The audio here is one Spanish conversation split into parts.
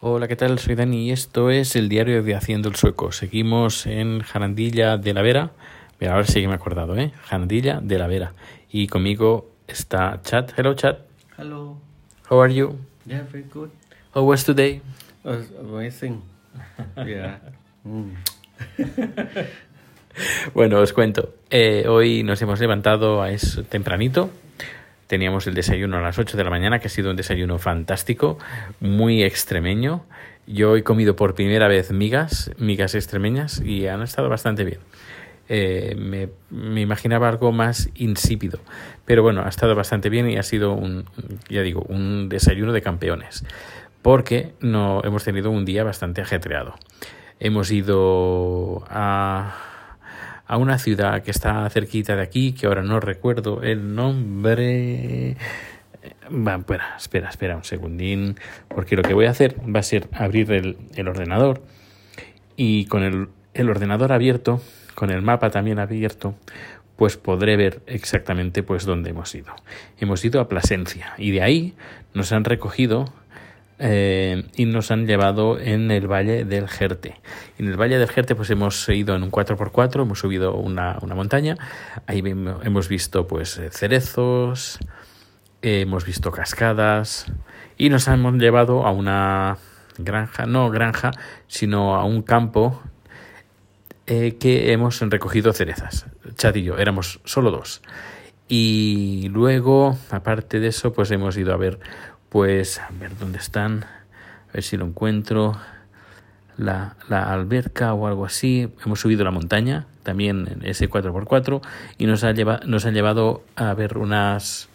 Hola, ¿qué tal? Soy Dani y esto es el diario de Haciendo el Sueco. Seguimos en Jarandilla de la Vera. Mira, ahora sí que me he acordado, ¿eh? Jarandilla de la Vera. Y conmigo está Chat. Hello, Chat. Hello. How are you? Yeah, very good. How was today? Uh, amazing. yeah. Mm. Bueno, os cuento. Eh, hoy nos hemos levantado es tempranito. Teníamos el desayuno a las 8 de la mañana, que ha sido un desayuno fantástico, muy extremeño. Yo he comido por primera vez migas, migas extremeñas, y han estado bastante bien. Eh, me, me imaginaba algo más insípido, pero bueno, ha estado bastante bien y ha sido un, ya digo, un desayuno de campeones, porque no hemos tenido un día bastante ajetreado. Hemos ido a a una ciudad que está cerquita de aquí, que ahora no recuerdo el nombre. Va, espera, espera, espera un segundín, porque lo que voy a hacer va a ser abrir el, el ordenador y con el, el ordenador abierto, con el mapa también abierto, pues podré ver exactamente pues dónde hemos ido. Hemos ido a Plasencia y de ahí nos han recogido eh, y nos han llevado en el Valle del Jerte. En el Valle del Jerte pues hemos ido en un 4x4, hemos subido una, una montaña, ahí hemos visto pues cerezos, eh, hemos visto cascadas y nos hemos llevado a una granja, no granja, sino a un campo eh, que hemos recogido cerezas. Chad y yo, éramos solo dos. Y luego, aparte de eso, pues hemos ido a ver pues a ver dónde están, a ver si lo encuentro, la, la alberca o algo así. Hemos subido la montaña, también en ese 4x4, y nos, ha lleva, nos han llevado a ver unas...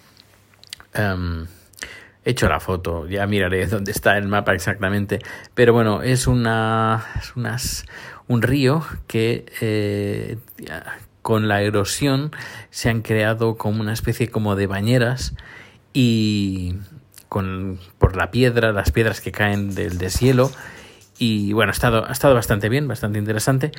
Um, he hecho la foto, ya miraré dónde está el mapa exactamente, pero bueno, es una, es unas, un río que eh, con la erosión se han creado como una especie como de bañeras y, con, por la piedra, las piedras que caen del deshielo. Y bueno, ha estado, ha estado bastante bien, bastante interesante.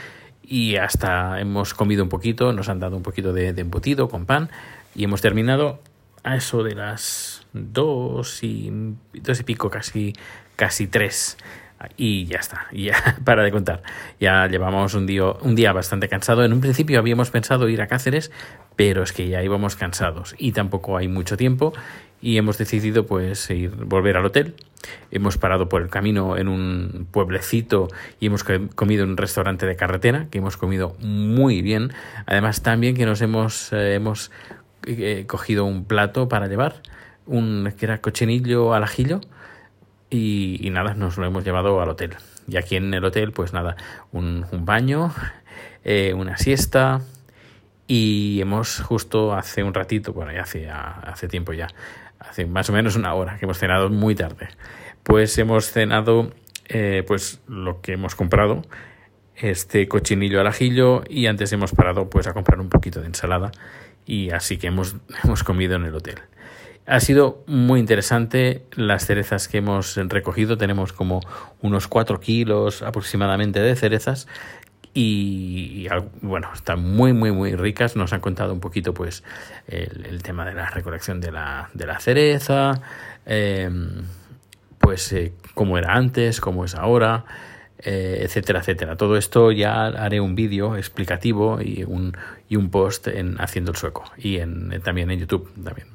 Y hasta hemos comido un poquito, nos han dado un poquito de, de embutido con pan. Y hemos terminado a eso de las dos y, dos y pico, casi, casi tres. Y ya está, ya para de contar. Ya llevamos un día, un día bastante cansado. En un principio habíamos pensado ir a Cáceres, pero es que ya íbamos cansados y tampoco hay mucho tiempo y hemos decidido pues ir volver al hotel. Hemos parado por el camino en un pueblecito y hemos comido en un restaurante de carretera que hemos comido muy bien. Además también que nos hemos eh, hemos eh, cogido un plato para llevar, un que era cochinillo al ajillo y, nada, nos lo hemos llevado al hotel. Y aquí en el hotel pues nada, un, un baño, eh, una siesta, y hemos justo hace un ratito, bueno, ya hace, hace tiempo ya, hace más o menos una hora que hemos cenado muy tarde. Pues hemos cenado eh, pues lo que hemos comprado, este cochinillo al ajillo y antes hemos parado pues a comprar un poquito de ensalada y así que hemos, hemos comido en el hotel. Ha sido muy interesante las cerezas que hemos recogido. Tenemos como unos 4 kilos aproximadamente de cerezas y, bueno, están muy, muy, muy ricas. Nos han contado un poquito, pues, el, el tema de la recolección de la, de la cereza, eh, pues, eh, cómo era antes, cómo es ahora, eh, etcétera, etcétera. Todo esto ya haré un vídeo explicativo y un, y un post en Haciendo el Sueco y en, también en YouTube, también,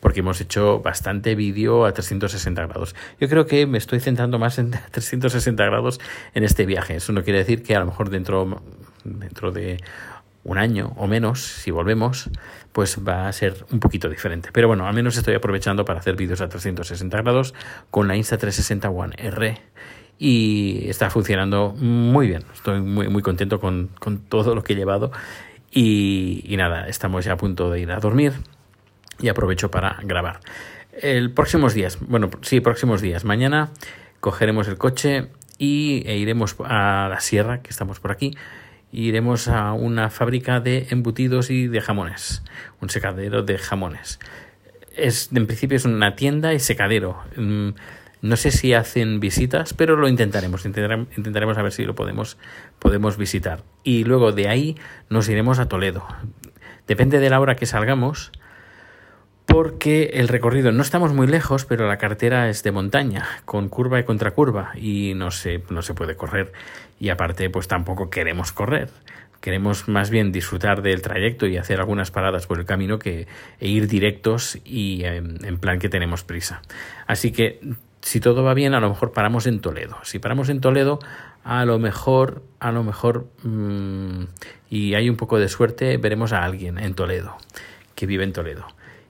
porque hemos hecho bastante vídeo a 360 grados. Yo creo que me estoy centrando más en 360 grados en este viaje. Eso no quiere decir que a lo mejor dentro, dentro de un año o menos, si volvemos, pues va a ser un poquito diferente. Pero bueno, al menos estoy aprovechando para hacer vídeos a 360 grados con la Insta360 One R y está funcionando muy bien. Estoy muy, muy contento con, con todo lo que he llevado y, y, nada, estamos ya a punto de ir a dormir y aprovecho para grabar. El próximos días, bueno, sí, próximos días. Mañana cogeremos el coche y e iremos a la sierra, que estamos por aquí. Iremos a una fábrica de embutidos y de jamones, un secadero de jamones. Es, en principio es una tienda y secadero. No sé si hacen visitas, pero lo intentaremos. Intentaremos, intentaremos a ver si lo podemos, podemos visitar. Y luego de ahí nos iremos a Toledo. Depende de la hora que salgamos, porque el recorrido no estamos muy lejos, pero la carretera es de montaña, con curva y contracurva, y no se, no se puede correr. Y aparte, pues tampoco queremos correr. Queremos más bien disfrutar del trayecto y hacer algunas paradas por el camino que e ir directos y en, en plan que tenemos prisa. Así que si todo va bien, a lo mejor paramos en Toledo. Si paramos en Toledo, a lo mejor, a lo mejor, mmm, y hay un poco de suerte, veremos a alguien en Toledo, que vive en Toledo.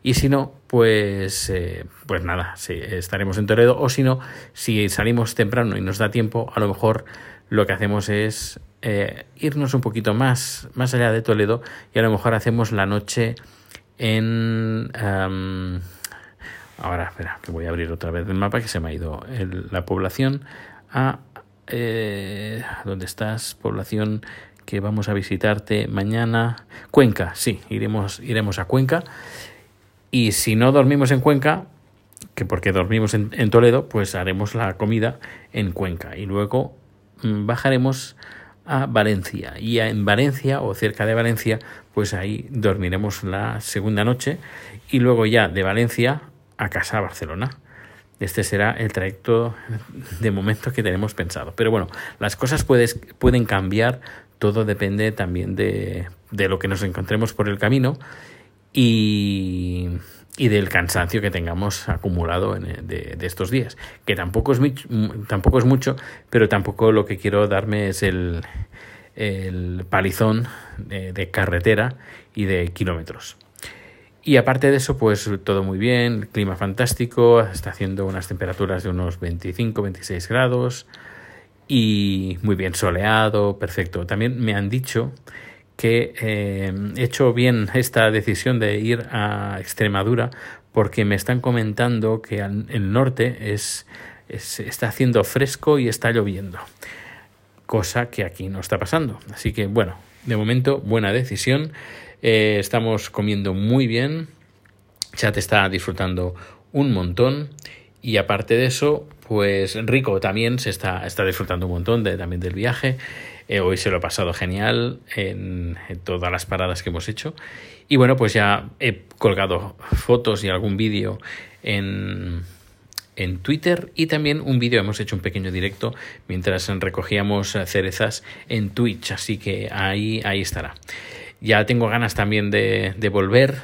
Y si no, pues, eh, pues nada, sí, estaremos en Toledo. O si no, si salimos temprano y nos da tiempo, a lo mejor lo que hacemos es eh, irnos un poquito más, más allá de Toledo y a lo mejor hacemos la noche en... Ahora, espera, que voy a abrir otra vez el mapa que se me ha ido el, la población a... Eh, ¿Dónde estás? Población que vamos a visitarte mañana. Cuenca, sí, iremos, iremos a Cuenca. Y si no dormimos en Cuenca, que porque dormimos en, Toledo, pues haremos la comida en Cuenca. Y luego mmm, bajaremos a Valencia. Y en Valencia o cerca de Valencia, pues ahí dormiremos la segunda noche. Y luego ya de Valencia a casa a Barcelona. Este será el trayecto de momento que tenemos pensado. Pero bueno, las cosas pueden cambiar, todo depende también de, de, lo que nos encontremos por el camino y, y del cansancio que tengamos acumulado en, de, de, estos días. Que tampoco es, tampoco es mucho, pero tampoco lo que quiero darme es el, palizón de, carretera y de kilómetros. Y aparte de eso, pues todo muy bien, clima fantástico, está haciendo unas temperaturas de unos 25, 26 grados y muy bien soleado, perfecto. También me han dicho que eh, he hecho bien esta decisión de ir a Extremadura porque me están comentando que el norte es, es, está haciendo fresco y está lloviendo, cosa que aquí no está pasando. Así que bueno, de momento buena decisión. Eh, estamos comiendo muy bien. Chat está disfrutando un montón. Y aparte de eso, pues Rico también se está, está disfrutando un montón de, también del viaje. Eh, hoy se lo he pasado genial en, en, todas las paradas que hemos hecho. Y bueno, pues ya he colgado fotos y algún vídeo en, en Twitter y también un vídeo, hemos hecho un pequeño directo mientras recogíamos cerezas en Twitch, así que ahí, ahí estará. Ya tengo ganas también de, de volver,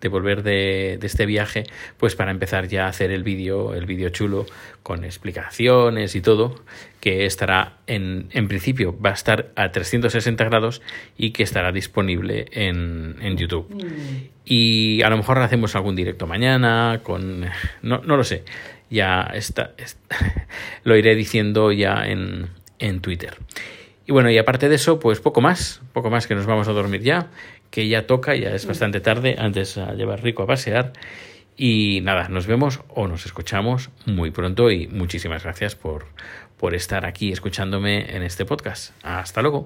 de volver de, de, este viaje, pues para empezar ya a hacer el vídeo, el vídeo chulo, con explicaciones y todo, que estará en, en principio, va a estar a 360 grados y que estará disponible en, en YouTube. Mm. Y a lo mejor hacemos algún directo mañana, con, no, no lo sé, ya está, está lo iré diciendo ya en, en Twitter. Y bueno, y aparte de eso, pues poco más, poco más que nos vamos a dormir ya, que ya toca, ya es bastante tarde, antes a llevar rico a pasear. Y nada, nos vemos o nos escuchamos muy pronto y muchísimas gracias por, por estar aquí escuchándome en este podcast. Hasta luego.